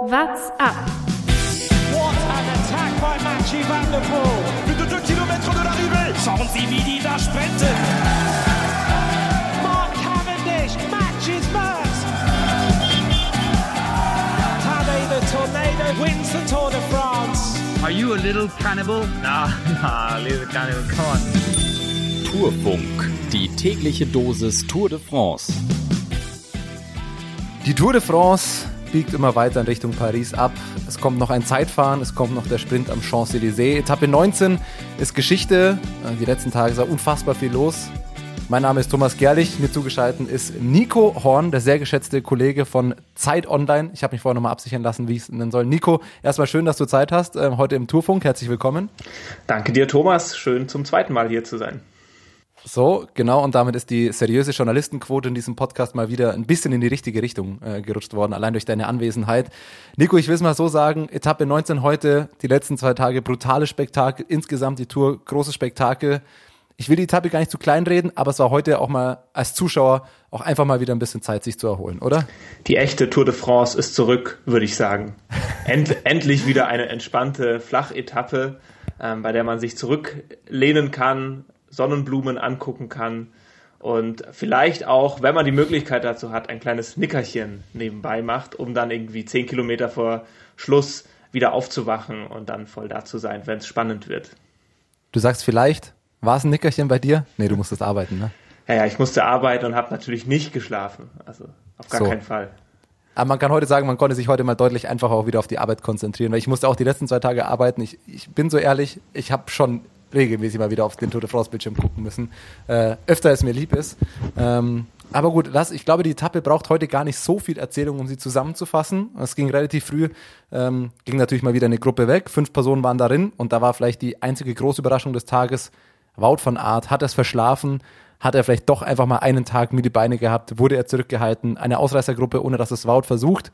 What's up? What an attack by Mathieu Van der Poel. Plus de 2 km de l'arrivée. Schauen Sie, wie die da sprinten. Mark Cavendish matches first. Tadej the Tornado wins the Tour de France. Are you a little cannibal? Nah, nah, little cannibal, come on. Tourfunk, die tägliche Dosis Tour de France. Die Tour de France biegt immer weiter in Richtung Paris ab. Es kommt noch ein Zeitfahren, es kommt noch der Sprint am Champs-Élysées. Etappe 19 ist Geschichte. Die letzten Tage ist unfassbar viel los. Mein Name ist Thomas Gerlich, mir zugeschaltet ist Nico Horn, der sehr geschätzte Kollege von Zeit Online. Ich habe mich vorher nochmal absichern lassen, wie ich es nennen soll. Nico, erstmal schön, dass du Zeit hast, äh, heute im Tourfunk. Herzlich willkommen. Danke dir, Thomas. Schön zum zweiten Mal hier zu sein. So, genau, und damit ist die seriöse Journalistenquote in diesem Podcast mal wieder ein bisschen in die richtige Richtung äh, gerutscht worden, allein durch deine Anwesenheit. Nico, ich will es mal so sagen, Etappe 19 heute, die letzten zwei Tage, brutale Spektakel, insgesamt die Tour, großes Spektakel. Ich will die Etappe gar nicht zu klein reden, aber es war heute auch mal als Zuschauer auch einfach mal wieder ein bisschen Zeit, sich zu erholen, oder? Die echte Tour de France ist zurück, würde ich sagen. End, endlich wieder eine entspannte Flachetappe, ähm, bei der man sich zurücklehnen kann, Sonnenblumen angucken kann und vielleicht auch, wenn man die Möglichkeit dazu hat, ein kleines Nickerchen nebenbei macht, um dann irgendwie zehn Kilometer vor Schluss wieder aufzuwachen und dann voll da zu sein, wenn es spannend wird. Du sagst vielleicht, war es ein Nickerchen bei dir? Nee, du musstest arbeiten, ne? Ja, ja, ich musste arbeiten und habe natürlich nicht geschlafen. Also auf gar so. keinen Fall. Aber man kann heute sagen, man konnte sich heute mal deutlich einfacher auch wieder auf die Arbeit konzentrieren, weil ich musste auch die letzten zwei Tage arbeiten. Ich, ich bin so ehrlich, ich habe schon regelmäßig mal wieder auf den de France Bildschirm gucken müssen. Äh, öfter als mir lieb ist. Ähm, aber gut, das, ich glaube, die Etappe braucht heute gar nicht so viel Erzählung, um sie zusammenzufassen. Es ging relativ früh, ähm, ging natürlich mal wieder eine Gruppe weg. Fünf Personen waren darin und da war vielleicht die einzige große Überraschung des Tages. Wout von Art hat es verschlafen, hat er vielleicht doch einfach mal einen Tag mit die Beine gehabt, wurde er zurückgehalten. Eine Ausreißergruppe, ohne dass es Wout versucht.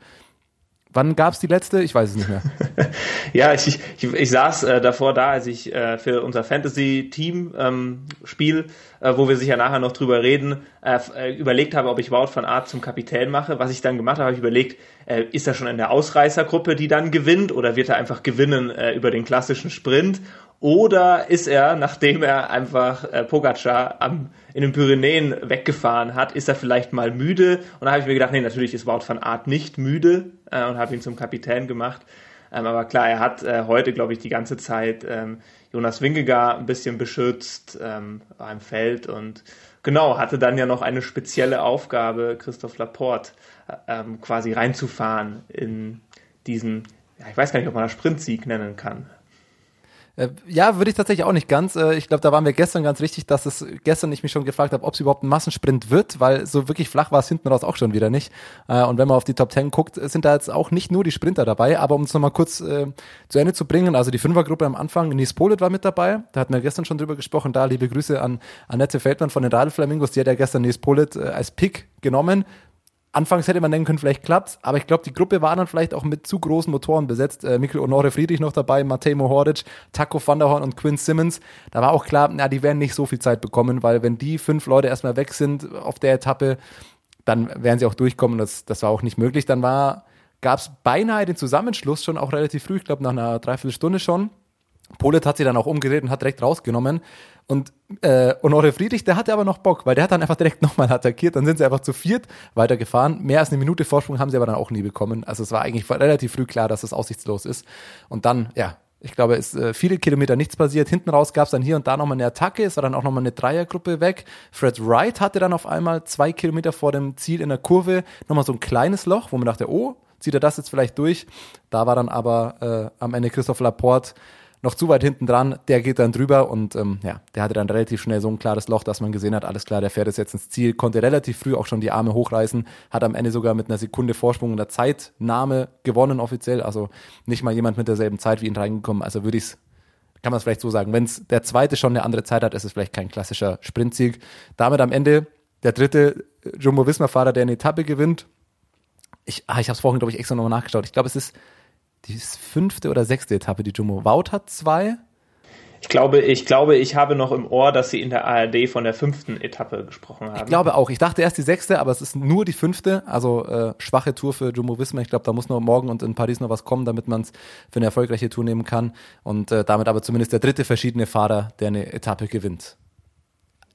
Wann gab es die letzte? Ich weiß es nicht mehr. ja, ich, ich, ich saß äh, davor da, als ich äh, für unser Fantasy-Team-Spiel, ähm, äh, wo wir sicher nachher noch drüber reden, äh, äh, überlegt habe, ob ich Wout von Art zum Kapitän mache. Was ich dann gemacht habe, habe ich überlegt, äh, ist er schon in der Ausreißergruppe, die dann gewinnt, oder wird er einfach gewinnen über den klassischen Sprint? Oder ist er, nachdem er einfach äh, Pogacar am, in den Pyrenäen weggefahren hat, ist er vielleicht mal müde? Und da habe ich mir gedacht, nee, natürlich ist Wout van Aert nicht müde äh, und habe ihn zum Kapitän gemacht. Ähm, aber klar, er hat äh, heute, glaube ich, die ganze Zeit ähm, Jonas Wingegar ein bisschen beschützt, ähm, war im Feld und genau, hatte dann ja noch eine spezielle Aufgabe, Christoph Laporte äh, ähm, quasi reinzufahren in diesen, ja, ich weiß gar nicht, ob man das Sprintsieg nennen kann. Äh, ja, würde ich tatsächlich auch nicht ganz. Äh, ich glaube, da waren wir gestern ganz richtig, dass es gestern ich mich schon gefragt habe, ob es überhaupt ein Massensprint wird, weil so wirklich flach war es hinten raus auch schon wieder nicht. Äh, und wenn man auf die Top Ten guckt, sind da jetzt auch nicht nur die Sprinter dabei, aber um es nochmal kurz zu Ende zu bringen, also die Fünfergruppe am Anfang, Nies Polit war mit dabei, da hatten wir gestern schon drüber gesprochen, da liebe Grüße an Annette Feldmann von den Radflamingos, die hat ja gestern Nies Polit als Pick genommen, Anfangs hätte man denken können, vielleicht klappt's, aber ich glaube, die Gruppe war dann vielleicht auch mit zu großen Motoren besetzt. Äh, Mikkel Honore Friedrich noch dabei, Matej Mohoric, Taco van der Horn und Quinn Simmons. Da war auch klar, na, die werden nicht so viel Zeit bekommen, weil wenn die fünf Leute erstmal weg sind auf der Etappe, dann werden sie auch durchkommen. Das, das war auch nicht möglich. Dann gab es beinahe den Zusammenschluss schon auch relativ früh, ich glaube nach einer Dreiviertelstunde schon. Polet hat sie dann auch umgedreht und hat direkt rausgenommen. Und äh, Honore Friedrich, der hatte aber noch Bock, weil der hat dann einfach direkt nochmal attackiert. Dann sind sie einfach zu viert weitergefahren. Mehr als eine Minute Vorsprung haben sie aber dann auch nie bekommen. Also es war eigentlich relativ früh klar, dass es aussichtslos ist. Und dann, ja, ich glaube, es ist äh, viele Kilometer nichts passiert. Hinten raus gab es dann hier und da nochmal eine Attacke. Es war dann auch nochmal eine Dreiergruppe weg. Fred Wright hatte dann auf einmal zwei Kilometer vor dem Ziel in der Kurve nochmal so ein kleines Loch, wo man dachte, oh, zieht er das jetzt vielleicht durch? Da war dann aber äh, am Ende Christoph Laporte noch zu weit hinten dran, der geht dann drüber und ähm, ja, der hatte dann relativ schnell so ein klares Loch, dass man gesehen hat, alles klar, der fährt jetzt ins Ziel, konnte relativ früh auch schon die Arme hochreißen, hat am Ende sogar mit einer Sekunde Vorsprung in der Zeitnahme gewonnen offiziell, also nicht mal jemand mit derselben Zeit wie ihn reingekommen, also würde ich es kann man es vielleicht so sagen, wenn es der zweite schon eine andere Zeit hat, ist es vielleicht kein klassischer Sprintsieg. Damit am Ende der dritte Jumbo-Visma-Fahrer, der eine Etappe gewinnt. Ich, ah, ich habe es vorhin, glaube ich, extra nochmal nachgeschaut. Ich glaube, es ist die fünfte oder sechste Etappe, die Jumbo. Wout hat zwei. Ich glaube, ich glaube, ich habe noch im Ohr, dass sie in der ARD von der fünften Etappe gesprochen haben. Ich glaube auch. Ich dachte erst die sechste, aber es ist nur die fünfte. Also äh, schwache Tour für Jumbo Visma. Ich glaube, da muss noch morgen und in Paris noch was kommen, damit man es für eine erfolgreiche Tour nehmen kann. Und äh, damit aber zumindest der dritte verschiedene Fahrer, der eine Etappe gewinnt.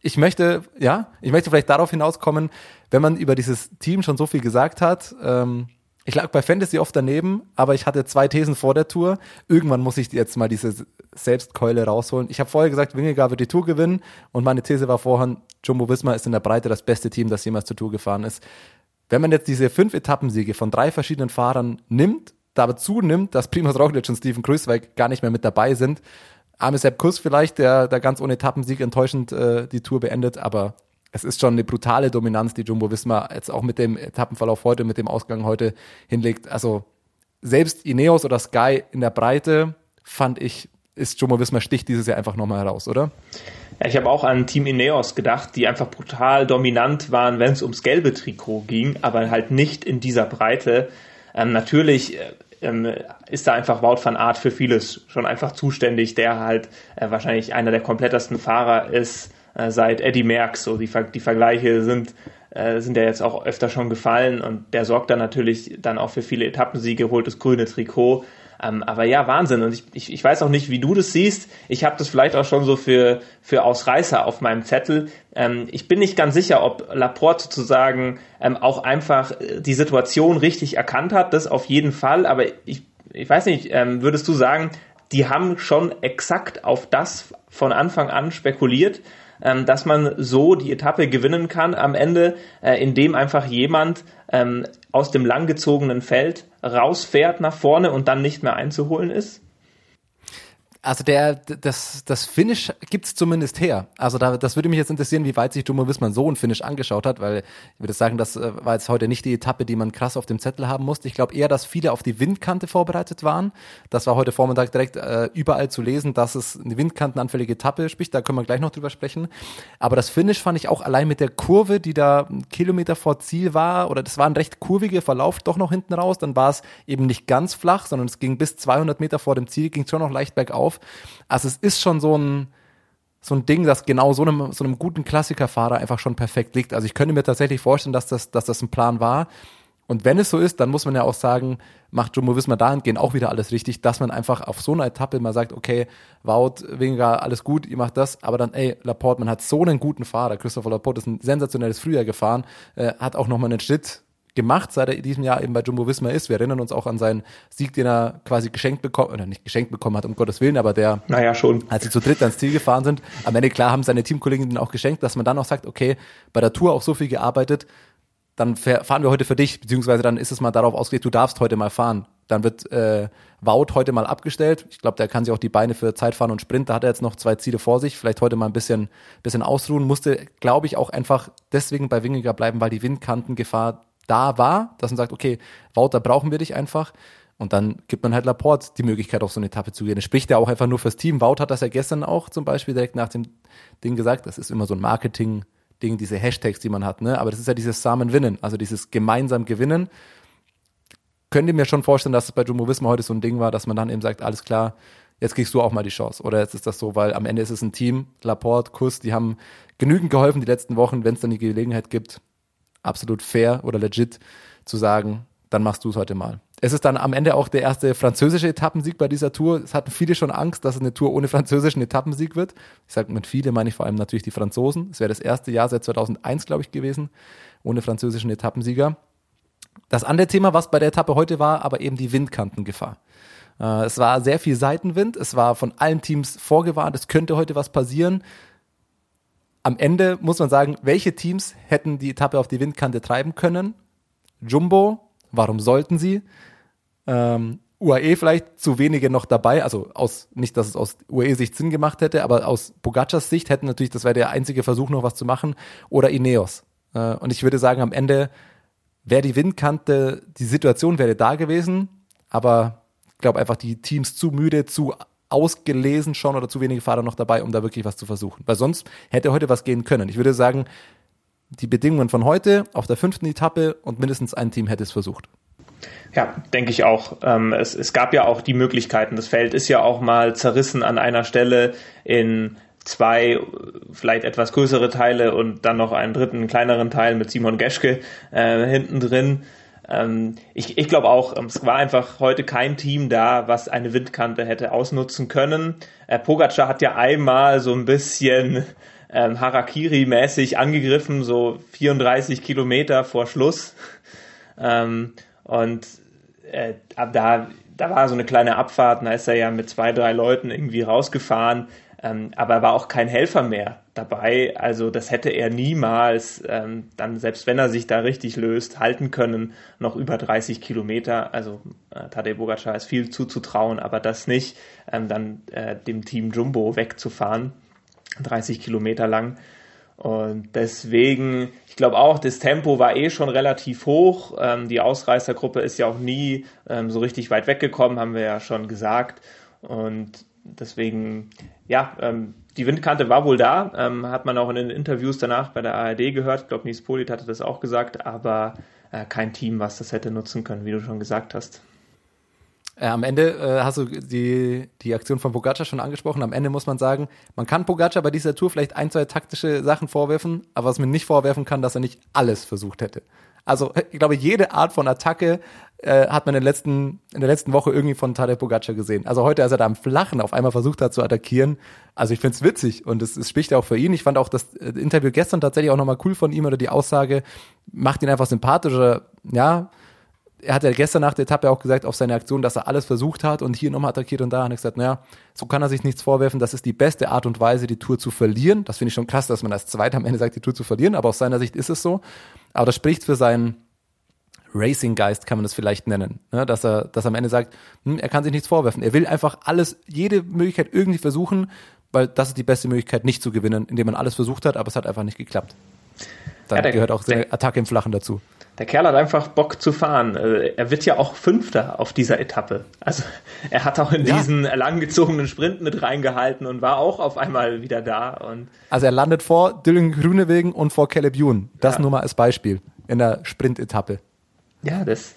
Ich möchte, ja, ich möchte vielleicht darauf hinauskommen, wenn man über dieses Team schon so viel gesagt hat. Ähm, ich lag bei Fantasy oft daneben, aber ich hatte zwei Thesen vor der Tour. Irgendwann muss ich jetzt mal diese Selbstkeule rausholen. Ich habe vorher gesagt, Wingegaard wird die Tour gewinnen und meine These war vorher, Jumbo Visma ist in der Breite das beste Team, das jemals zur Tour gefahren ist. Wenn man jetzt diese fünf Etappensiege von drei verschiedenen Fahrern nimmt, dazu nimmt, dass Primoz Roglic und Steven Kruiswijk gar nicht mehr mit dabei sind, Arme Sepp Kuss vielleicht, der, der ganz ohne Etappensieg enttäuschend äh, die Tour beendet, aber es ist schon eine brutale Dominanz, die Jumbo Visma jetzt auch mit dem Etappenverlauf heute, mit dem Ausgang heute hinlegt. Also selbst Ineos oder Sky in der Breite fand ich, ist Jumbo Visma sticht dieses Jahr einfach nochmal heraus, oder? Ja, ich habe auch an Team Ineos gedacht, die einfach brutal dominant waren, wenn es ums gelbe Trikot ging, aber halt nicht in dieser Breite. Ähm, natürlich äh, ähm, ist da einfach Wout van Aert für vieles schon einfach zuständig, der halt äh, wahrscheinlich einer der komplettesten Fahrer ist äh, seit Eddie Merckx. So die, die Vergleiche sind, äh, sind ja jetzt auch öfter schon gefallen und der sorgt dann natürlich dann auch für viele Etappensiege, holt das grüne Trikot. Ähm, aber ja, Wahnsinn. Und ich, ich, ich weiß auch nicht, wie du das siehst. Ich habe das vielleicht auch schon so für, für Ausreißer auf meinem Zettel. Ähm, ich bin nicht ganz sicher, ob Laporte sozusagen ähm, auch einfach äh, die Situation richtig erkannt hat. Das auf jeden Fall. Aber ich, ich weiß nicht, ähm, würdest du sagen, die haben schon exakt auf das von Anfang an spekuliert? Ähm, dass man so die Etappe gewinnen kann am Ende, äh, indem einfach jemand ähm, aus dem langgezogenen Feld rausfährt nach vorne und dann nicht mehr einzuholen ist? Also der, das, das Finish gibt's zumindest her. Also da, das würde mich jetzt interessieren, wie weit sich Jumbo Wisman so ein Finish angeschaut hat, weil ich würde sagen, das äh, war jetzt heute nicht die Etappe, die man krass auf dem Zettel haben musste. Ich glaube eher, dass viele auf die Windkante vorbereitet waren. Das war heute Vormittag direkt äh, überall zu lesen, dass es eine windkantenanfällige Etappe spricht. Da können wir gleich noch drüber sprechen. Aber das Finish fand ich auch allein mit der Kurve, die da einen Kilometer vor Ziel war, oder das war ein recht kurviger Verlauf doch noch hinten raus. Dann war es eben nicht ganz flach, sondern es ging bis 200 Meter vor dem Ziel, ging schon noch leicht bergauf auf. Also es ist schon so ein, so ein Ding, das genau so einem, so einem guten Klassikerfahrer einfach schon perfekt liegt. Also ich könnte mir tatsächlich vorstellen, dass das, dass das ein Plan war. Und wenn es so ist, dann muss man ja auch sagen, macht Jumbo Visma dahingehend auch wieder alles richtig, dass man einfach auf so einer Etappe mal sagt, okay, Wout, weniger alles gut, ihr macht das, aber dann, ey, Laporte, man hat so einen guten Fahrer, Christopher Laporte ist ein sensationelles Frühjahr gefahren, äh, hat auch nochmal einen Schritt gemacht, seit er in diesem Jahr eben bei Jumbo Visma ist. Wir erinnern uns auch an seinen Sieg, den er quasi geschenkt bekommen, oder nicht geschenkt bekommen hat, um Gottes Willen, aber der, naja, schon. als sie zu dritt ans Ziel gefahren sind, am Ende klar haben seine Teamkollegen den auch geschenkt, dass man dann auch sagt, okay, bei der Tour auch so viel gearbeitet, dann fahren wir heute für dich, beziehungsweise dann ist es mal darauf ausgelegt, du darfst heute mal fahren. Dann wird äh, Wout heute mal abgestellt. Ich glaube, der kann sich auch die Beine für Zeitfahren und Sprint, da hat er jetzt noch zwei Ziele vor sich, vielleicht heute mal ein bisschen, bisschen ausruhen, musste, glaube ich, auch einfach deswegen bei Wingiger bleiben, weil die Windkantengefahr da war, dass man sagt, okay, Wouter brauchen wir dich einfach. Und dann gibt man halt Laporte die Möglichkeit, auf so eine Etappe zu gehen. Das spricht ja auch einfach nur fürs Team. Wout hat das ja gestern auch zum Beispiel direkt nach dem Ding gesagt. Das ist immer so ein Marketing-Ding, diese Hashtags, die man hat. Ne? Aber das ist ja dieses Samen-Winnen, also dieses gemeinsam Gewinnen. Könnt ihr mir schon vorstellen, dass es bei Jumbo Visma heute so ein Ding war, dass man dann eben sagt, alles klar, jetzt kriegst du auch mal die Chance. Oder jetzt ist das so, weil am Ende ist es ein Team, Laporte, Kuss, die haben genügend geholfen die letzten Wochen, wenn es dann die Gelegenheit gibt, absolut fair oder legit zu sagen, dann machst du es heute mal. Es ist dann am Ende auch der erste französische Etappensieg bei dieser Tour. Es hatten viele schon Angst, dass es eine Tour ohne französischen Etappensieg wird. Ich sage mit viele meine ich vor allem natürlich die Franzosen. Es wäre das erste Jahr seit 2001, glaube ich, gewesen, ohne französischen Etappensieger. Das andere Thema, was bei der Etappe heute war, aber eben die Windkantengefahr. Äh, es war sehr viel Seitenwind. Es war von allen Teams vorgewarnt, es könnte heute was passieren am Ende muss man sagen, welche Teams hätten die Etappe auf die Windkante treiben können? Jumbo, warum sollten sie? Ähm, UAE vielleicht zu wenige noch dabei, also aus, nicht, dass es aus UAE-Sicht Sinn gemacht hätte, aber aus Pogacars Sicht hätten natürlich, das wäre der einzige Versuch noch was zu machen, oder Ineos. Äh, und ich würde sagen, am Ende wäre die Windkante, die Situation wäre da gewesen, aber ich glaube einfach die Teams zu müde, zu ausgelesen schon oder zu wenige Fahrer noch dabei, um da wirklich was zu versuchen. Weil sonst hätte heute was gehen können. Ich würde sagen, die Bedingungen von heute auf der fünften Etappe und mindestens ein Team hätte es versucht. Ja, denke ich auch. Ähm, es, es gab ja auch die Möglichkeiten. Das Feld ist ja auch mal zerrissen an einer Stelle in zwei vielleicht etwas größere Teile und dann noch einen dritten kleineren Teil mit Simon Geschke äh, hinten drin. Ähm, ich ich glaube auch, ähm, es war einfach heute kein Team da, was eine Windkante hätte ausnutzen können. Äh, Pogacar hat ja einmal so ein bisschen ähm, Harakiri-mäßig angegriffen, so 34 Kilometer vor Schluss. Ähm, und äh, da, da war so eine kleine Abfahrt, da ist er ja mit zwei, drei Leuten irgendwie rausgefahren. Ähm, aber er war auch kein Helfer mehr dabei. Also das hätte er niemals, ähm, dann selbst wenn er sich da richtig löst, halten können, noch über 30 Kilometer. Also äh, Tadej Bogacar ist viel zuzutrauen, aber das nicht, ähm, dann äh, dem Team Jumbo wegzufahren, 30 Kilometer lang. Und deswegen, ich glaube auch, das Tempo war eh schon relativ hoch. Ähm, die Ausreißergruppe ist ja auch nie ähm, so richtig weit weggekommen, haben wir ja schon gesagt. Und deswegen, ja, ähm, die Windkante war wohl da, ähm, hat man auch in den Interviews danach bei der ARD gehört. Ich glaube, Nies Polit hatte das auch gesagt, aber äh, kein Team, was das hätte nutzen können, wie du schon gesagt hast. Äh, am Ende äh, hast du die, die Aktion von Pogacar schon angesprochen. Am Ende muss man sagen, man kann Pogacar bei dieser Tour vielleicht ein, zwei taktische Sachen vorwerfen, aber was man nicht vorwerfen kann, dass er nicht alles versucht hätte. Also ich glaube, jede Art von Attacke äh, hat man in der letzten in der letzten Woche irgendwie von Tadej Pogacar gesehen. Also heute, als er da am Flachen auf einmal versucht hat zu attackieren, also ich finde es witzig und es, es spricht auch für ihn. Ich fand auch das äh, Interview gestern tatsächlich auch nochmal cool von ihm oder die Aussage macht ihn einfach sympathischer. Ja, er hat ja gestern nach der Etappe auch gesagt auf seine Aktion, dass er alles versucht hat und hier nochmal attackiert und da hat er gesagt, naja, so kann er sich nichts vorwerfen. Das ist die beste Art und Weise, die Tour zu verlieren. Das finde ich schon krass, dass man als Zweiter am Ende sagt, die Tour zu verlieren, aber aus seiner Sicht ist es so. Aber das spricht für seinen Racing-Geist, kann man das vielleicht nennen. Ne? Dass er, dass er am Ende sagt, hm, er kann sich nichts vorwerfen. Er will einfach alles, jede Möglichkeit irgendwie versuchen, weil das ist die beste Möglichkeit, nicht zu gewinnen, indem man alles versucht hat, aber es hat einfach nicht geklappt. Dann ja, der, gehört auch der, Attacke im Flachen dazu. Der Kerl hat einfach Bock zu fahren. Äh, er wird ja auch Fünfter auf dieser Etappe. Also er hat auch in ja. diesen langgezogenen Sprint mit reingehalten und war auch auf einmal wieder da. Und also er landet vor Dylan Grünewegen und vor Caleb Ewan. Das ja. nur mal als Beispiel in der Sprint-Etappe. Ja, das,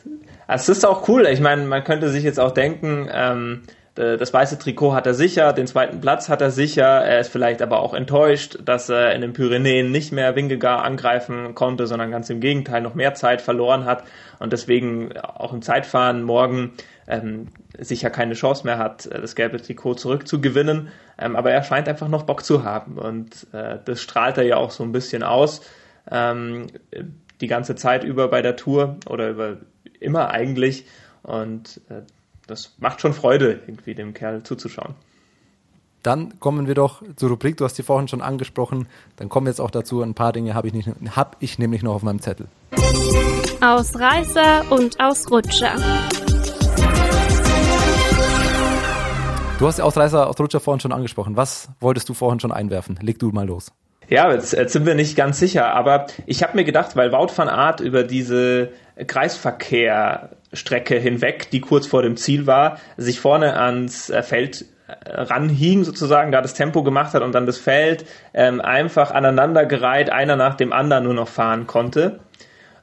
also das ist auch cool. Ich meine, man könnte sich jetzt auch denken, ähm, das weiße Trikot hat er sicher, den zweiten Platz hat er sicher. Er ist vielleicht aber auch enttäuscht, dass er in den Pyrenäen nicht mehr Wingegar angreifen konnte, sondern ganz im Gegenteil noch mehr Zeit verloren hat und deswegen auch im Zeitfahren morgen ähm, sicher keine Chance mehr hat, das gelbe Trikot zurückzugewinnen. Ähm, aber er scheint einfach noch Bock zu haben und äh, das strahlt er ja auch so ein bisschen aus. Ähm, die ganze Zeit über bei der Tour oder über immer eigentlich. Und äh, das macht schon Freude, irgendwie dem Kerl zuzuschauen. Dann kommen wir doch zur Rubrik, du hast die vorhin schon angesprochen. Dann kommen wir jetzt auch dazu, ein paar Dinge habe ich, nicht, hab ich nämlich noch auf meinem Zettel. Ausreißer und Ausrutscher. Du hast die Ausreißer, Ausrutscher vorhin schon angesprochen. Was wolltest du vorhin schon einwerfen? Leg du mal los. Ja, jetzt, jetzt sind wir nicht ganz sicher, aber ich habe mir gedacht, weil Wout van Aert über diese Kreisverkehrstrecke hinweg, die kurz vor dem Ziel war, sich vorne ans äh, Feld äh, ranhing sozusagen, da das Tempo gemacht hat und dann das Feld ähm, einfach aneinandergereiht, einer nach dem anderen nur noch fahren konnte.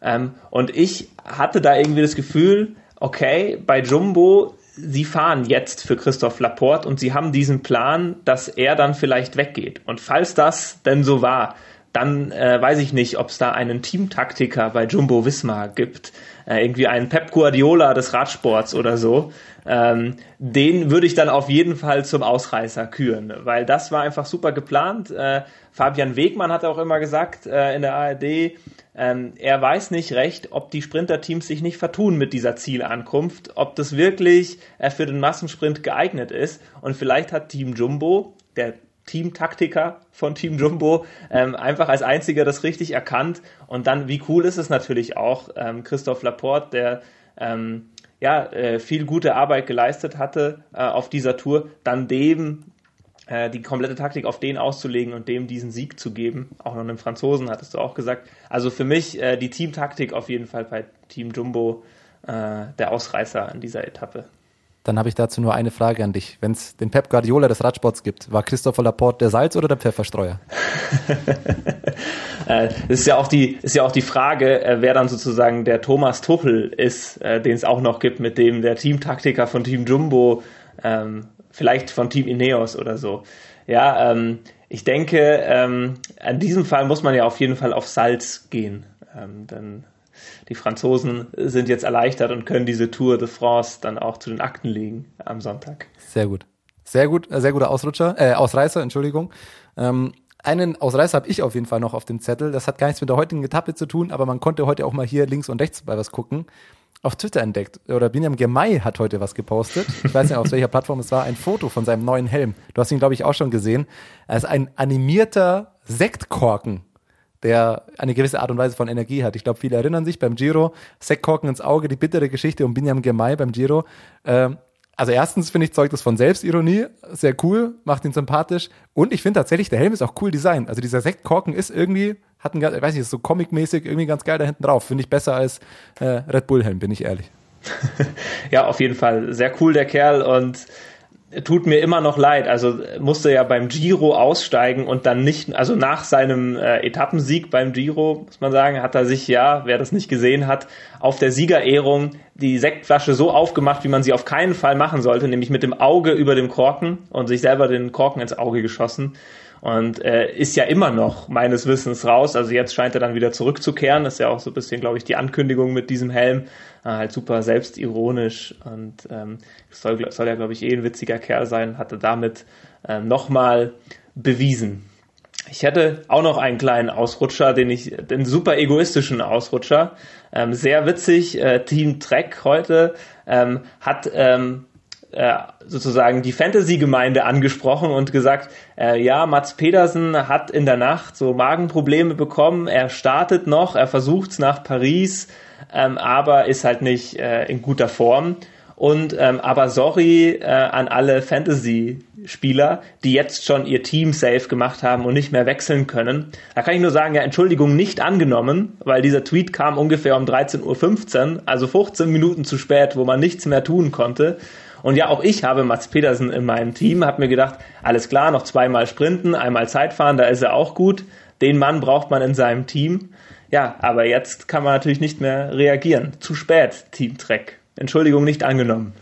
Ähm, und ich hatte da irgendwie das Gefühl, okay, bei Jumbo sie fahren jetzt für Christoph Laporte und sie haben diesen Plan, dass er dann vielleicht weggeht. Und falls das denn so war, dann äh, weiß ich nicht, ob es da einen Teamtaktiker bei Jumbo Visma gibt, äh, irgendwie einen Pep Guardiola des Radsports oder so. Ähm, den würde ich dann auf jeden Fall zum Ausreißer küren, weil das war einfach super geplant. Äh, Fabian Wegmann hat auch immer gesagt äh, in der ARD, ähm, er weiß nicht recht, ob die Sprinterteams sich nicht vertun mit dieser Zielankunft, ob das wirklich äh, für den Massensprint geeignet ist. Und vielleicht hat Team Jumbo, der Teamtaktiker von Team Jumbo, ähm, einfach als einziger das richtig erkannt. Und dann, wie cool ist es natürlich auch, ähm, Christoph Laporte, der ähm, ja, äh, viel gute Arbeit geleistet hatte äh, auf dieser Tour, dann dem äh, die komplette Taktik auf den auszulegen und dem diesen Sieg zu geben. Auch noch einem Franzosen, hattest du auch gesagt. Also für mich äh, die Teamtaktik auf jeden Fall bei Team Jumbo äh, der Ausreißer an dieser Etappe. Dann habe ich dazu nur eine Frage an dich. Wenn es den Pep Guardiola des Radsports gibt, war Christopher Laporte der Salz- oder der Pfefferstreuer? Äh, das ist ja auch die, ist ja auch die Frage, äh, wer dann sozusagen der Thomas Tuchel ist, äh, den es auch noch gibt, mit dem der Teamtaktiker von Team Jumbo, ähm, vielleicht von Team Ineos oder so. Ja, ähm, ich denke, ähm, an diesem Fall muss man ja auf jeden Fall auf Salz gehen. Denn die Franzosen sind jetzt erleichtert und können diese Tour de France dann auch zu den Akten legen am Sonntag. Sehr gut. Sehr gut, äh, sehr guter Ausrutscher, äh, Ausreißer, Entschuldigung. Ähm, einen Ausreißer habe ich auf jeden Fall noch auf dem Zettel. Das hat gar nichts mit der heutigen Etappe zu tun, aber man konnte heute auch mal hier links und rechts bei was gucken. Auf Twitter entdeckt. Oder Binyam Gemay hat heute was gepostet. Ich weiß nicht, auf welcher Plattform es war. Ein Foto von seinem neuen Helm. Du hast ihn, glaube ich, auch schon gesehen. Er ist ein animierter Sektkorken der eine gewisse Art und Weise von Energie hat. Ich glaube, viele erinnern sich beim Giro, Sektkorken ins Auge, die bittere Geschichte um Binyam Gemay beim Giro. Ähm, also erstens finde ich, zeugt das von Selbstironie, sehr cool, macht ihn sympathisch und ich finde tatsächlich, der Helm ist auch cool designt. Also dieser Sektkorken ist irgendwie, hat ein, ich weiß nicht, ist so comic-mäßig irgendwie ganz geil da hinten drauf. Finde ich besser als äh, Red Bull Helm, bin ich ehrlich. ja, auf jeden Fall. Sehr cool, der Kerl und tut mir immer noch leid. Also musste ja beim Giro aussteigen und dann nicht, also nach seinem äh, Etappensieg beim Giro, muss man sagen, hat er sich ja, wer das nicht gesehen hat, auf der Siegerehrung die Sektflasche so aufgemacht, wie man sie auf keinen Fall machen sollte, nämlich mit dem Auge über dem Korken und sich selber den Korken ins Auge geschossen und äh, ist ja immer noch meines Wissens raus. Also jetzt scheint er dann wieder zurückzukehren. Das ist ja auch so ein bisschen, glaube ich, die Ankündigung mit diesem Helm. Äh, halt super selbstironisch und ähm, soll, soll ja, glaube ich, eh ein witziger Kerl sein. Hatte damit äh, nochmal bewiesen. Ich hätte auch noch einen kleinen Ausrutscher, den ich, den super egoistischen Ausrutscher. Ähm, sehr witzig. Äh, Team Trek heute ähm, hat ähm, äh, sozusagen die Fantasy-Gemeinde angesprochen und gesagt, äh, ja, Mats Pedersen hat in der Nacht so Magenprobleme bekommen, er startet noch, er versucht's nach Paris, ähm, aber ist halt nicht äh, in guter Form. Und ähm, aber sorry äh, an alle Fantasy-Spieler, die jetzt schon ihr Team safe gemacht haben und nicht mehr wechseln können. Da kann ich nur sagen, ja, Entschuldigung nicht angenommen, weil dieser Tweet kam ungefähr um 13.15 Uhr, also 15 Minuten zu spät, wo man nichts mehr tun konnte. Und ja, auch ich habe Mats Petersen in meinem Team, habe mir gedacht, alles klar, noch zweimal sprinten, einmal Zeitfahren, da ist er auch gut. Den Mann braucht man in seinem Team. Ja, aber jetzt kann man natürlich nicht mehr reagieren. Zu spät, Team Trek. Entschuldigung, nicht angenommen.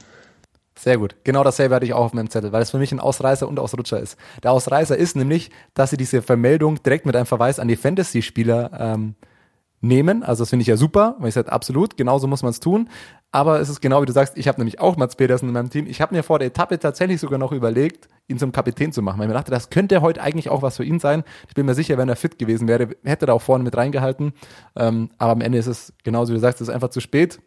Sehr gut. Genau dasselbe hatte ich auch auf meinem Zettel, weil es für mich ein Ausreißer und Ausrutscher ist. Der Ausreißer ist nämlich, dass sie diese Vermeldung direkt mit einem Verweis an die Fantasy-Spieler ähm, nehmen. Also das finde ich ja super, weil ich sage, absolut, genauso muss man es tun. Aber es ist genau wie du sagst, ich habe nämlich auch Mats Petersen in meinem Team. Ich habe mir vor der Etappe tatsächlich sogar noch überlegt, ihn zum Kapitän zu machen, weil ich mir dachte, das könnte heute eigentlich auch was für ihn sein. Ich bin mir sicher, wenn er fit gewesen wäre, hätte er auch vorne mit reingehalten. Ähm, aber am Ende ist es genauso wie du sagst, es ist einfach zu spät.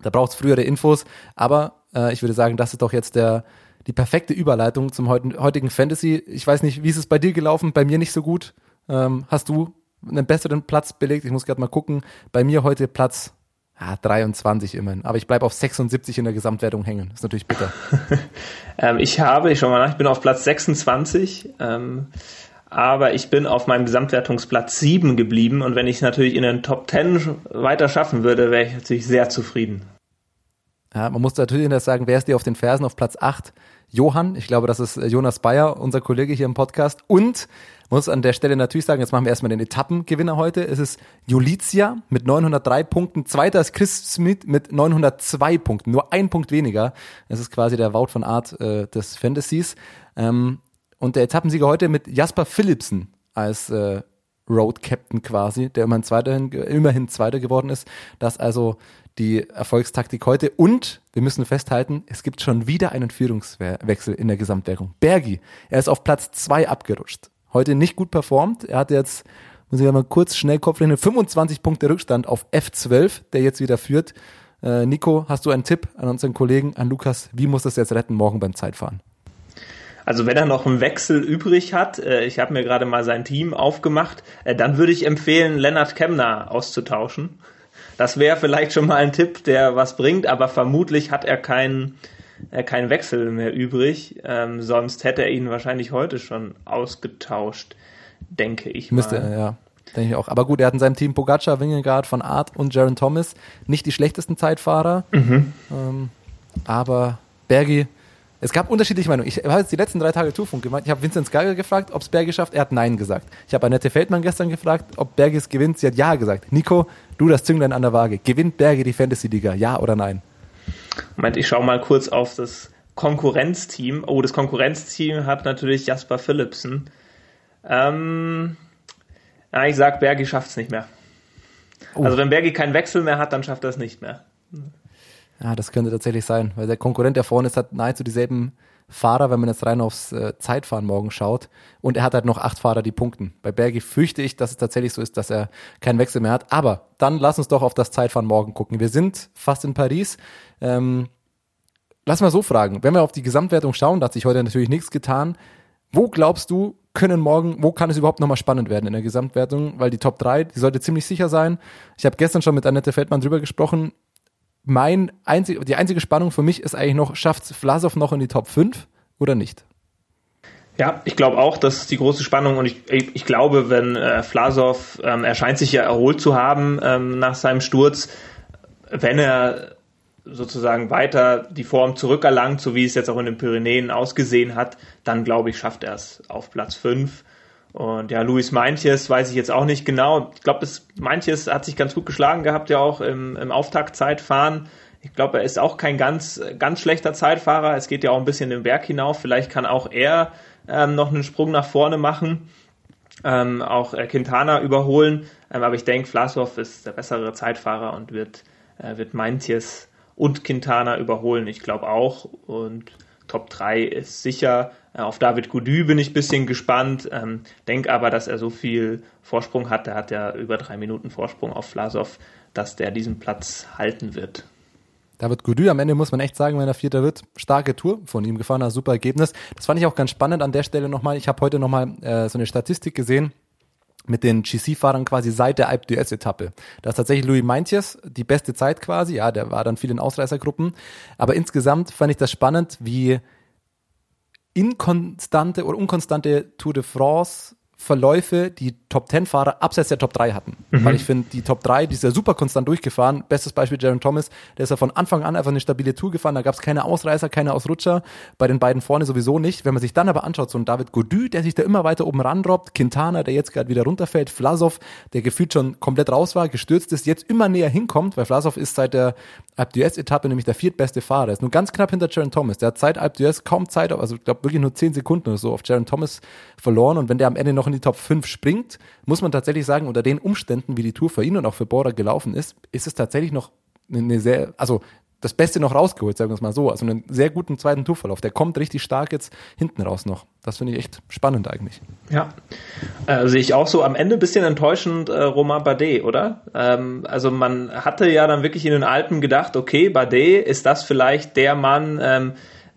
Da braucht es frühere Infos. Aber äh, ich würde sagen, das ist doch jetzt der die perfekte Überleitung zum heutigen Fantasy. Ich weiß nicht, wie ist es bei dir gelaufen? Bei mir nicht so gut. Ähm, hast du einen besseren Platz belegt. Ich muss gerade mal gucken. Bei mir heute Platz ja, 23 immerhin. Aber ich bleibe auf 76 in der Gesamtwertung hängen. Das ist natürlich bitter. ähm, ich habe, ich schau mal nach, ich bin auf Platz 26. Ähm, aber ich bin auf meinem Gesamtwertungsplatz 7 geblieben. Und wenn ich natürlich in den Top 10 weiter schaffen würde, wäre ich natürlich sehr zufrieden. Ja, man muss natürlich sagen, wer ist dir auf den Fersen auf Platz 8? Johann, ich glaube, das ist Jonas Bayer, unser Kollege hier im Podcast. Und muss an der Stelle natürlich sagen, jetzt machen wir erstmal den Etappengewinner heute. Es ist Julitia mit 903 Punkten. Zweiter ist Chris Smith mit 902 Punkten. Nur ein Punkt weniger. Es ist quasi der Wout von Art äh, des Fantasies. Ähm, und der Etappensieger heute mit Jasper Philipsen als äh, Road Captain quasi, der immerhin Zweiter, immerhin Zweiter geworden ist. Das also die Erfolgstaktik heute. Und wir müssen festhalten, es gibt schon wieder einen Führungswechsel in der Gesamtwertung. Bergi, er ist auf Platz zwei abgerutscht heute nicht gut performt. Er hat jetzt, muss ich mal kurz schnell Kopf rechnen, 25 Punkte Rückstand auf F12, der jetzt wieder führt. Äh, Nico, hast du einen Tipp an unseren Kollegen, an Lukas? Wie muss das jetzt retten morgen beim Zeitfahren? Also wenn er noch einen Wechsel übrig hat, äh, ich habe mir gerade mal sein Team aufgemacht, äh, dann würde ich empfehlen, Lennart Kemner auszutauschen. Das wäre vielleicht schon mal ein Tipp, der was bringt, aber vermutlich hat er keinen äh, kein Wechsel mehr übrig. Ähm, sonst hätte er ihn wahrscheinlich heute schon ausgetauscht, denke ich Müsste, mal. ja. Denke ich auch. Aber gut, er hat in seinem Team Pogacar, Wingegaard, Von Art und Jaron Thomas. Nicht die schlechtesten Zeitfahrer. Mhm. Ähm, aber Bergi, es gab unterschiedliche Meinungen. Ich habe jetzt die letzten drei Tage Tourfunk gemacht. Ich habe Vincent Geiger gefragt, ob es Bergi schafft. Er hat Nein gesagt. Ich habe Annette Feldmann gestern gefragt, ob Bergi es gewinnt. Sie hat Ja gesagt. Nico, du das Zünglein an der Waage. Gewinnt Bergi die Fantasy-Liga? Ja oder nein? Moment, ich schaue mal kurz auf das Konkurrenzteam. Oh, das Konkurrenzteam hat natürlich Jasper Philipsen. Ähm, ja, ich sag, Bergi schafft es nicht mehr. Oh. Also wenn Bergi keinen Wechsel mehr hat, dann schafft er es nicht mehr. Ja, das könnte tatsächlich sein, weil der Konkurrent, der vorne ist, hat nahezu dieselben Fahrer, wenn man jetzt rein aufs äh, Zeitfahren morgen schaut. Und er hat halt noch acht Fahrer, die punkten. Bei Bergi fürchte ich, dass es tatsächlich so ist, dass er keinen Wechsel mehr hat. Aber dann lass uns doch auf das Zeitfahren morgen gucken. Wir sind fast in Paris. Ähm, lass mal so fragen. Wenn wir auf die Gesamtwertung schauen, da hat sich heute natürlich nichts getan. Wo glaubst du, können morgen, wo kann es überhaupt nochmal spannend werden in der Gesamtwertung? Weil die Top 3, die sollte ziemlich sicher sein. Ich habe gestern schon mit Annette Feldmann drüber gesprochen mein einzig, die einzige Spannung für mich ist eigentlich noch, schafft Vlasov noch in die Top 5 oder nicht? Ja, ich glaube auch, das ist die große Spannung und ich, ich glaube, wenn äh, Vlasov, ähm, er scheint sich ja erholt zu haben ähm, nach seinem Sturz, wenn er sozusagen weiter die Form zurückerlangt, so wie es jetzt auch in den Pyrenäen ausgesehen hat, dann glaube ich, schafft er es auf Platz 5. Und ja, Luis Meintjes weiß ich jetzt auch nicht genau. Ich glaube, Meintjes hat sich ganz gut geschlagen gehabt, ja auch im, im Auftaktzeitfahren. Ich glaube, er ist auch kein ganz, ganz schlechter Zeitfahrer. Es geht ja auch ein bisschen den Berg hinauf. Vielleicht kann auch er ähm, noch einen Sprung nach vorne machen, ähm, auch äh, Quintana überholen. Ähm, aber ich denke, Vlasov ist der bessere Zeitfahrer und wird, äh, wird Meintjes und Quintana überholen. Ich glaube auch. Und Top 3 ist sicher. Äh, auf David Goudy bin ich ein bisschen gespannt. Ähm, denk aber, dass er so viel Vorsprung hat. Der hat ja über drei Minuten Vorsprung auf Vlasov, dass der diesen Platz halten wird. David Goudy am Ende muss man echt sagen, wenn er Vierter wird, starke Tour von ihm gefahren, ein super Ergebnis. Das fand ich auch ganz spannend an der Stelle nochmal. Ich habe heute nochmal äh, so eine Statistik gesehen mit den GC-Fahrern quasi seit der Alpe d'Huez-Etappe. Da ist tatsächlich Louis Meintjes die beste Zeit quasi. Ja, der war dann viel in Ausreißergruppen. Aber insgesamt fand ich das spannend, wie inkonstante oder unkonstante Tour de France Verläufe die Top 10 Fahrer abseits der Top 3 hatten. Mhm. Weil ich finde, die Top 3, die ist ja super konstant durchgefahren. Bestes Beispiel Jaron Thomas, der ist ja von Anfang an einfach eine stabile Tour gefahren. Da gab es keine Ausreißer, keine Ausrutscher. Bei den beiden vorne sowieso nicht. Wenn man sich dann aber anschaut, so ein David Godu, der sich da immer weiter oben randroppt, Quintana, der jetzt gerade wieder runterfällt, Vlasov, der gefühlt schon komplett raus war, gestürzt ist, jetzt immer näher hinkommt, weil Vlasov ist seit der Alp d'Huez-Etappe nämlich der viertbeste Fahrer. Ist nur ganz knapp hinter Jaron Thomas. Der hat seit Alp d'Huez kaum Zeit, also ich glaube wirklich nur 10 Sekunden oder so auf Jaron Thomas verloren. Und wenn der am Ende noch in die Top 5 springt, muss man tatsächlich sagen, unter den Umständen, wie die Tour für ihn und auch für Bora gelaufen ist, ist es tatsächlich noch eine sehr, also das Beste noch rausgeholt, sagen wir es mal so. Also einen sehr guten zweiten Tourverlauf. Der kommt richtig stark jetzt hinten raus noch. Das finde ich echt spannend eigentlich. Ja, äh, sehe ich auch so. Am Ende ein bisschen enttäuschend äh, Romain Bardet, oder? Ähm, also man hatte ja dann wirklich in den Alpen gedacht, okay, Bardet, ist das vielleicht der Mann, ähm,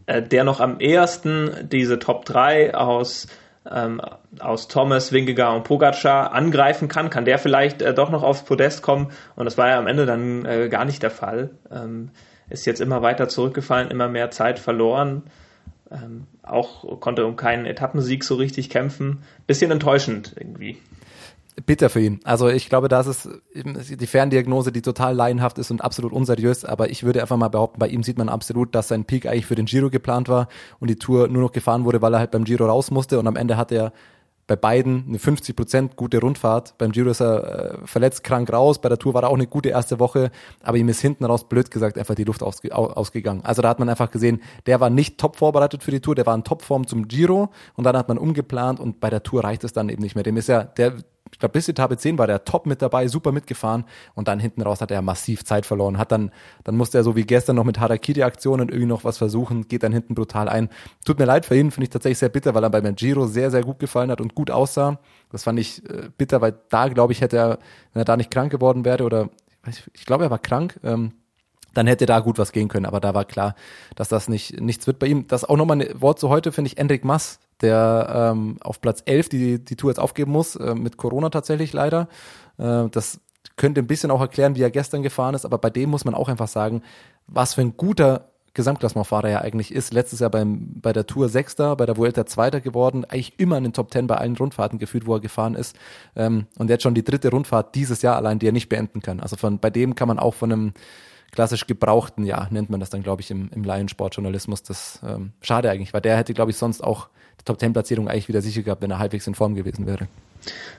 äh, der noch am ehesten diese Top 3 aus ähm, aus Thomas, Wingegar und Pogacar angreifen kann, kann der vielleicht äh, doch noch aufs Podest kommen und das war ja am Ende dann äh, gar nicht der Fall. Ähm, ist jetzt immer weiter zurückgefallen, immer mehr Zeit verloren, ähm, auch konnte um keinen Etappensieg so richtig kämpfen. Bisschen enttäuschend irgendwie bitter für ihn. Also ich glaube, das ist die Ferndiagnose, die total laienhaft ist und absolut unseriös. Aber ich würde einfach mal behaupten, bei ihm sieht man absolut, dass sein Peak eigentlich für den Giro geplant war und die Tour nur noch gefahren wurde, weil er halt beim Giro raus musste und am Ende hat er bei beiden eine 50 Prozent gute Rundfahrt. Beim Giro ist er äh, verletzt, krank raus. Bei der Tour war er auch eine gute erste Woche, aber ihm ist hinten raus, blöd gesagt, einfach die Luft ausge ausgegangen. Also da hat man einfach gesehen, der war nicht top vorbereitet für die Tour, der war in Topform zum Giro und dann hat man umgeplant und bei der Tour reicht es dann eben nicht mehr. Dem ist ja, der ich glaube, bis Etappe 10 war der top mit dabei, super mitgefahren und dann hinten raus hat er massiv Zeit verloren. Hat dann, dann musste er so wie gestern noch mit Harakiri-Aktionen irgendwie noch was versuchen, geht dann hinten brutal ein. Tut mir leid für ihn, finde ich tatsächlich sehr bitter, weil er bei Giro sehr, sehr gut gefallen hat und gut aussah. Das fand ich äh, bitter, weil da, glaube ich, hätte er, wenn er da nicht krank geworden wäre oder ich, ich glaube, er war krank, ähm, dann hätte da gut was gehen können. Aber da war klar, dass das nicht nichts wird bei ihm. Das auch nochmal ein Wort zu heute, finde ich, Enric Mass, der ähm, auf Platz 11 die, die Tour jetzt aufgeben muss, äh, mit Corona tatsächlich leider. Äh, das könnte ein bisschen auch erklären, wie er gestern gefahren ist, aber bei dem muss man auch einfach sagen, was für ein guter Gesamtklassementfahrer er eigentlich ist. Letztes Jahr beim, bei der Tour Sechster, bei der Vuelta Zweiter geworden, eigentlich immer in den Top Ten bei allen Rundfahrten gefühlt, wo er gefahren ist. Ähm, und jetzt schon die dritte Rundfahrt dieses Jahr allein, die er nicht beenden kann. Also von bei dem kann man auch von einem klassisch gebrauchten Jahr, nennt man das dann, glaube ich, im, im Laiensportjournalismus. Das ähm, schade eigentlich, weil der hätte, glaube ich, sonst auch Top Ten Platzierung eigentlich wieder sicher gehabt, wenn er halbwegs in Form gewesen wäre.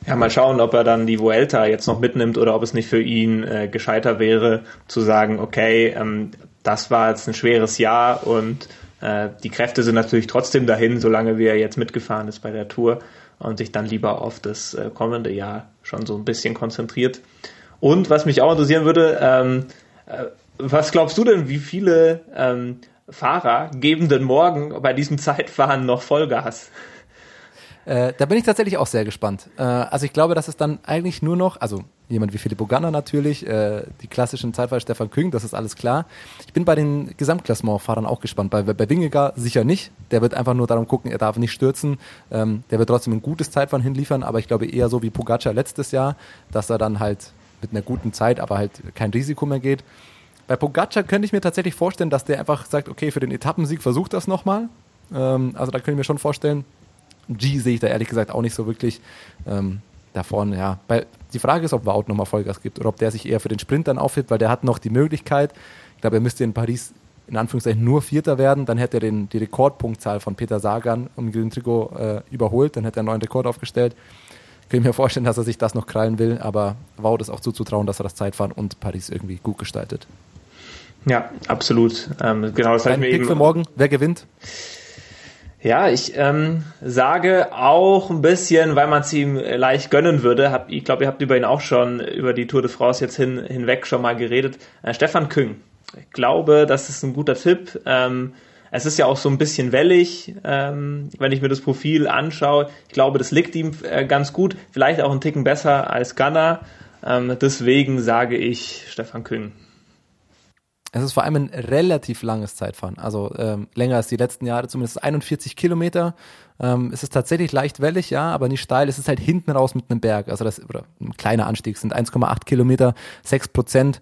Ja, mal schauen, ob er dann die Vuelta jetzt noch mitnimmt oder ob es nicht für ihn äh, gescheiter wäre, zu sagen, okay, ähm, das war jetzt ein schweres Jahr und äh, die Kräfte sind natürlich trotzdem dahin, solange wie er jetzt mitgefahren ist bei der Tour und sich dann lieber auf das äh, kommende Jahr schon so ein bisschen konzentriert. Und was mich auch interessieren würde, ähm, äh, was glaubst du denn, wie viele ähm, Fahrer geben denn morgen bei diesem Zeitfahren noch Vollgas? Äh, da bin ich tatsächlich auch sehr gespannt. Äh, also ich glaube, dass es dann eigentlich nur noch, also jemand wie Philipp Ganna natürlich, äh, die klassischen Zeitfahrer Stefan Küng, das ist alles klar. Ich bin bei den Gesamtklassementfahrern auch gespannt. Bei, bei Wingegar sicher nicht. Der wird einfach nur darum gucken, er darf nicht stürzen. Ähm, der wird trotzdem ein gutes Zeitfahren hinliefern, aber ich glaube eher so wie Pogacar letztes Jahr, dass er dann halt mit einer guten Zeit, aber halt kein Risiko mehr geht. Bei Pogacar könnte ich mir tatsächlich vorstellen, dass der einfach sagt, okay, für den Etappensieg versucht das nochmal. Ähm, also da könnte ich mir schon vorstellen. G sehe ich da ehrlich gesagt auch nicht so wirklich. Ähm, da vorne, ja. Weil die Frage ist, ob Wout nochmal Vollgas gibt oder ob der sich eher für den Sprint dann aufhebt, weil der hat noch die Möglichkeit. Ich glaube, er müsste in Paris in Anführungszeichen nur Vierter werden, dann hätte er den, die Rekordpunktzahl von Peter Sagan um Grün Trikot äh, überholt, dann hätte er einen neuen Rekord aufgestellt. Kann ich mir vorstellen, dass er sich das noch krallen will, aber Wout ist auch zuzutrauen, dass er das Zeitfahren und Paris irgendwie gut gestaltet. Ja, absolut. Ähm, genau, das Dein Pick eben für morgen, wer gewinnt? Ja, ich ähm, sage auch ein bisschen, weil man es ihm leicht gönnen würde. Hab, ich glaube, ihr habt über ihn auch schon, über die Tour de France jetzt hin, hinweg schon mal geredet. Äh, Stefan Küng. Ich glaube, das ist ein guter Tipp. Ähm, es ist ja auch so ein bisschen wellig, ähm, wenn ich mir das Profil anschaue. Ich glaube, das liegt ihm äh, ganz gut. Vielleicht auch ein Ticken besser als Gunner. Ähm, deswegen sage ich Stefan Küng. Es ist vor allem ein relativ langes Zeitfahren, also ähm, länger als die letzten Jahre, zumindest 41 Kilometer. Ähm, es ist tatsächlich leicht wellig, ja, aber nicht steil. Es ist halt hinten raus mit einem Berg, also das oder ein kleiner Anstieg sind 1,8 Kilometer, 6 Prozent.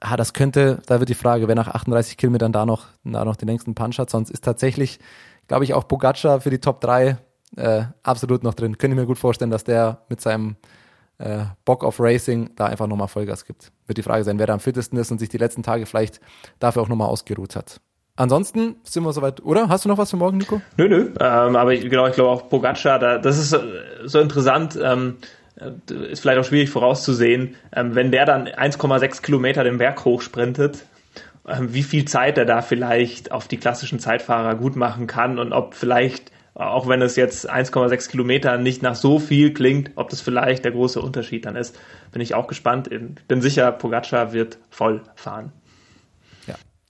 Ah, das könnte, da wird die Frage, wer nach 38 Kilometern da noch, da noch den längsten Punch hat. Sonst ist tatsächlich, glaube ich, auch Pogacar für die Top 3 äh, absolut noch drin. Könnte ich mir gut vorstellen, dass der mit seinem äh, Bock auf Racing da einfach nochmal Vollgas gibt. Wird die Frage sein, wer da am fittesten ist und sich die letzten Tage vielleicht dafür auch nochmal ausgeruht hat. Ansonsten sind wir soweit, oder? Hast du noch was für morgen, Nico? Nö, nö. Ähm, aber ich, genau, ich glaube auch Pogacar, da, das ist so, interessant. Ähm, ist vielleicht auch schwierig vorauszusehen, ähm, wenn der dann 1,6 Kilometer den Berg hochsprintet, ähm, wie viel Zeit er da vielleicht auf die klassischen Zeitfahrer gut machen kann und ob vielleicht auch wenn es jetzt 1,6 Kilometer nicht nach so viel klingt, ob das vielleicht der große Unterschied dann ist, bin ich auch gespannt. Ich bin sicher, Pogacar wird voll fahren.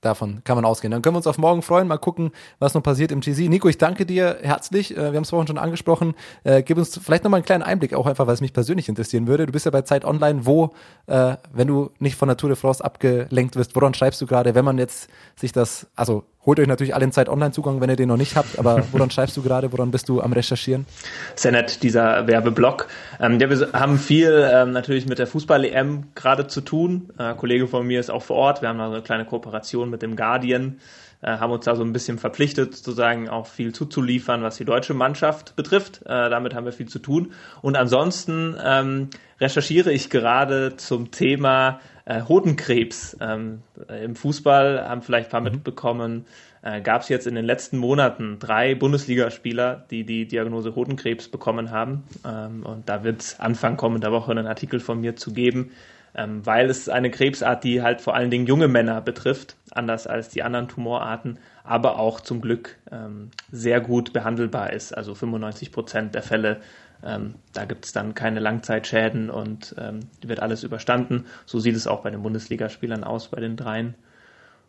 Davon kann man ausgehen. Dann können wir uns auf morgen freuen, mal gucken, was noch passiert im GC. Nico, ich danke dir herzlich. Äh, wir haben es vorhin schon angesprochen. Äh, gib uns vielleicht nochmal einen kleinen Einblick, auch einfach, weil es mich persönlich interessieren würde. Du bist ja bei Zeit Online. Wo, äh, wenn du nicht von der Tour de France abgelenkt wirst, woran schreibst du gerade, wenn man jetzt sich das, also Holt euch natürlich alle einen Zeit-Online-Zugang, wenn ihr den noch nicht habt, aber woran schreibst du gerade, woran bist du am Recherchieren? Sehr nett, dieser Werbeblock. Ähm, ja, wir haben viel ähm, natürlich mit der Fußball-EM gerade zu tun. Äh, ein Kollege von mir ist auch vor Ort. Wir haben da eine kleine Kooperation mit dem Guardian, äh, haben uns da so ein bisschen verpflichtet, sozusagen auch viel zuzuliefern, was die deutsche Mannschaft betrifft. Äh, damit haben wir viel zu tun. Und ansonsten ähm, recherchiere ich gerade zum Thema äh, Hodenkrebs ähm, im Fußball, haben vielleicht ein paar mhm. mitbekommen, äh, gab es jetzt in den letzten Monaten drei Bundesligaspieler, die die Diagnose Hodenkrebs bekommen haben. Ähm, und da wird es Anfang kommender Woche einen Artikel von mir zu geben, ähm, weil es eine Krebsart, die halt vor allen Dingen junge Männer betrifft, anders als die anderen Tumorarten, aber auch zum Glück ähm, sehr gut behandelbar ist. Also 95 Prozent der Fälle ähm, da gibt es dann keine Langzeitschäden und ähm, wird alles überstanden. So sieht es auch bei den Bundesligaspielern aus, bei den dreien.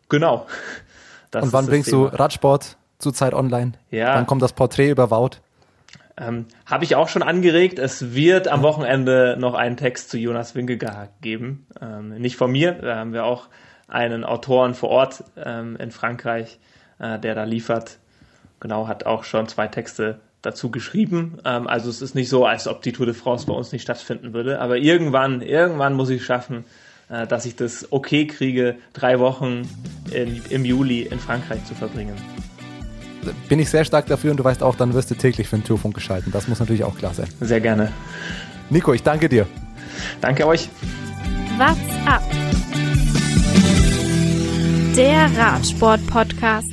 Genau. Das und wann bringst Thema. du Radsport zu Zeit online? Ja. Wann kommt das Porträt über Wout? Ähm, Habe ich auch schon angeregt. Es wird am Wochenende noch einen Text zu Jonas Winkelgar geben. Ähm, nicht von mir, da haben wir auch einen Autoren vor Ort ähm, in Frankreich, äh, der da liefert. Genau, hat auch schon zwei Texte dazu geschrieben. Ähm, also es ist nicht so, als ob die Tour de France bei uns nicht stattfinden würde. Aber irgendwann, irgendwann muss ich schaffen, äh, dass ich das okay kriege, drei Wochen in, im Juli in Frankreich zu verbringen. Bin ich sehr stark dafür und du weißt auch, dann wirst du täglich für den Tourfunk geschalten. Das muss natürlich auch klar sein. Sehr gerne. Nico, ich danke dir. Danke euch. What's up? der Radsport-Podcast.